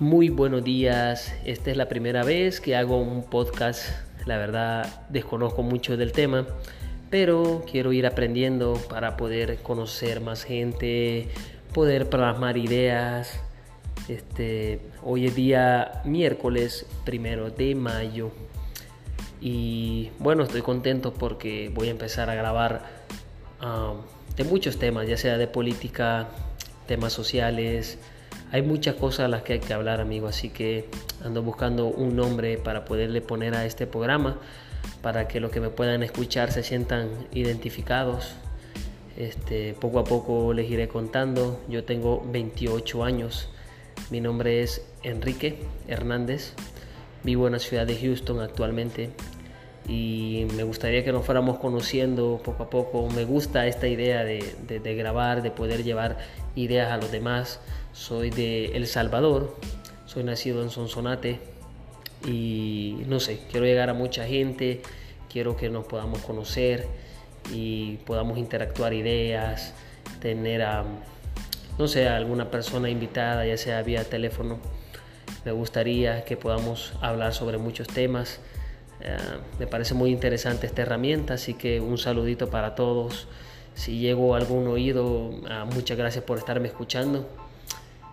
Muy buenos días, esta es la primera vez que hago un podcast, la verdad desconozco mucho del tema, pero quiero ir aprendiendo para poder conocer más gente, poder plasmar ideas. Este, hoy es día miércoles primero de mayo. Y bueno, estoy contento porque voy a empezar a grabar um, de muchos temas, ya sea de política, temas sociales, hay muchas cosas a las que hay que hablar, amigo, así que ando buscando un nombre para poderle poner a este programa, para que los que me puedan escuchar se sientan identificados. Este, poco a poco les iré contando. Yo tengo 28 años. Mi nombre es Enrique Hernández. Vivo en la ciudad de Houston actualmente y me gustaría que nos fuéramos conociendo poco a poco. Me gusta esta idea de, de, grabar, de poder llevar ideas a los demás. Soy de El Salvador, soy nacido en Sonsonate y no sé, quiero llegar a mucha gente, quiero que nos podamos conocer y podamos interactuar ideas, tener a, no sé, alguna persona invitada, ya sea vía teléfono. Me gustaría que podamos hablar sobre muchos temas me parece muy interesante esta herramienta, así que un saludito para todos. Si llego a algún oído, ah, muchas gracias por estarme escuchando.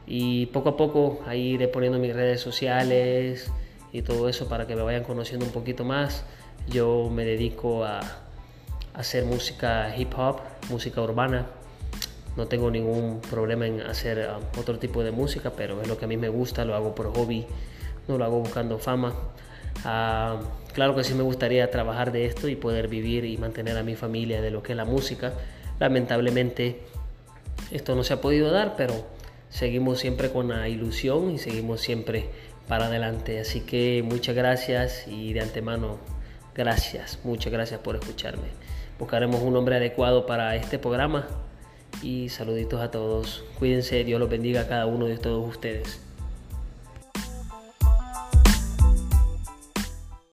Y poco a poco ahí iré poniendo mis redes sociales y todo eso para que me vayan conociendo un poquito más. Yo me dedico a, hacer música hip hop, música urbana. No tengo ningún problema en hacer ah, otro tipo de música, pero es lo que a mí me gusta, lo hago por hobby, no lo hago buscando fama. Ah, claro que sí me gustaría trabajar de esto y poder vivir y mantener a mi familia de lo que es la música. Lamentablemente esto no se ha podido dar, pero seguimos siempre con la ilusión y seguimos siempre para adelante. Así que muchas gracias y de antemano gracias, muchas gracias por escucharme. Buscaremos un nombre adecuado para este programa y saluditos a todos. Cuídense, Dios los bendiga a cada uno de todos ustedes.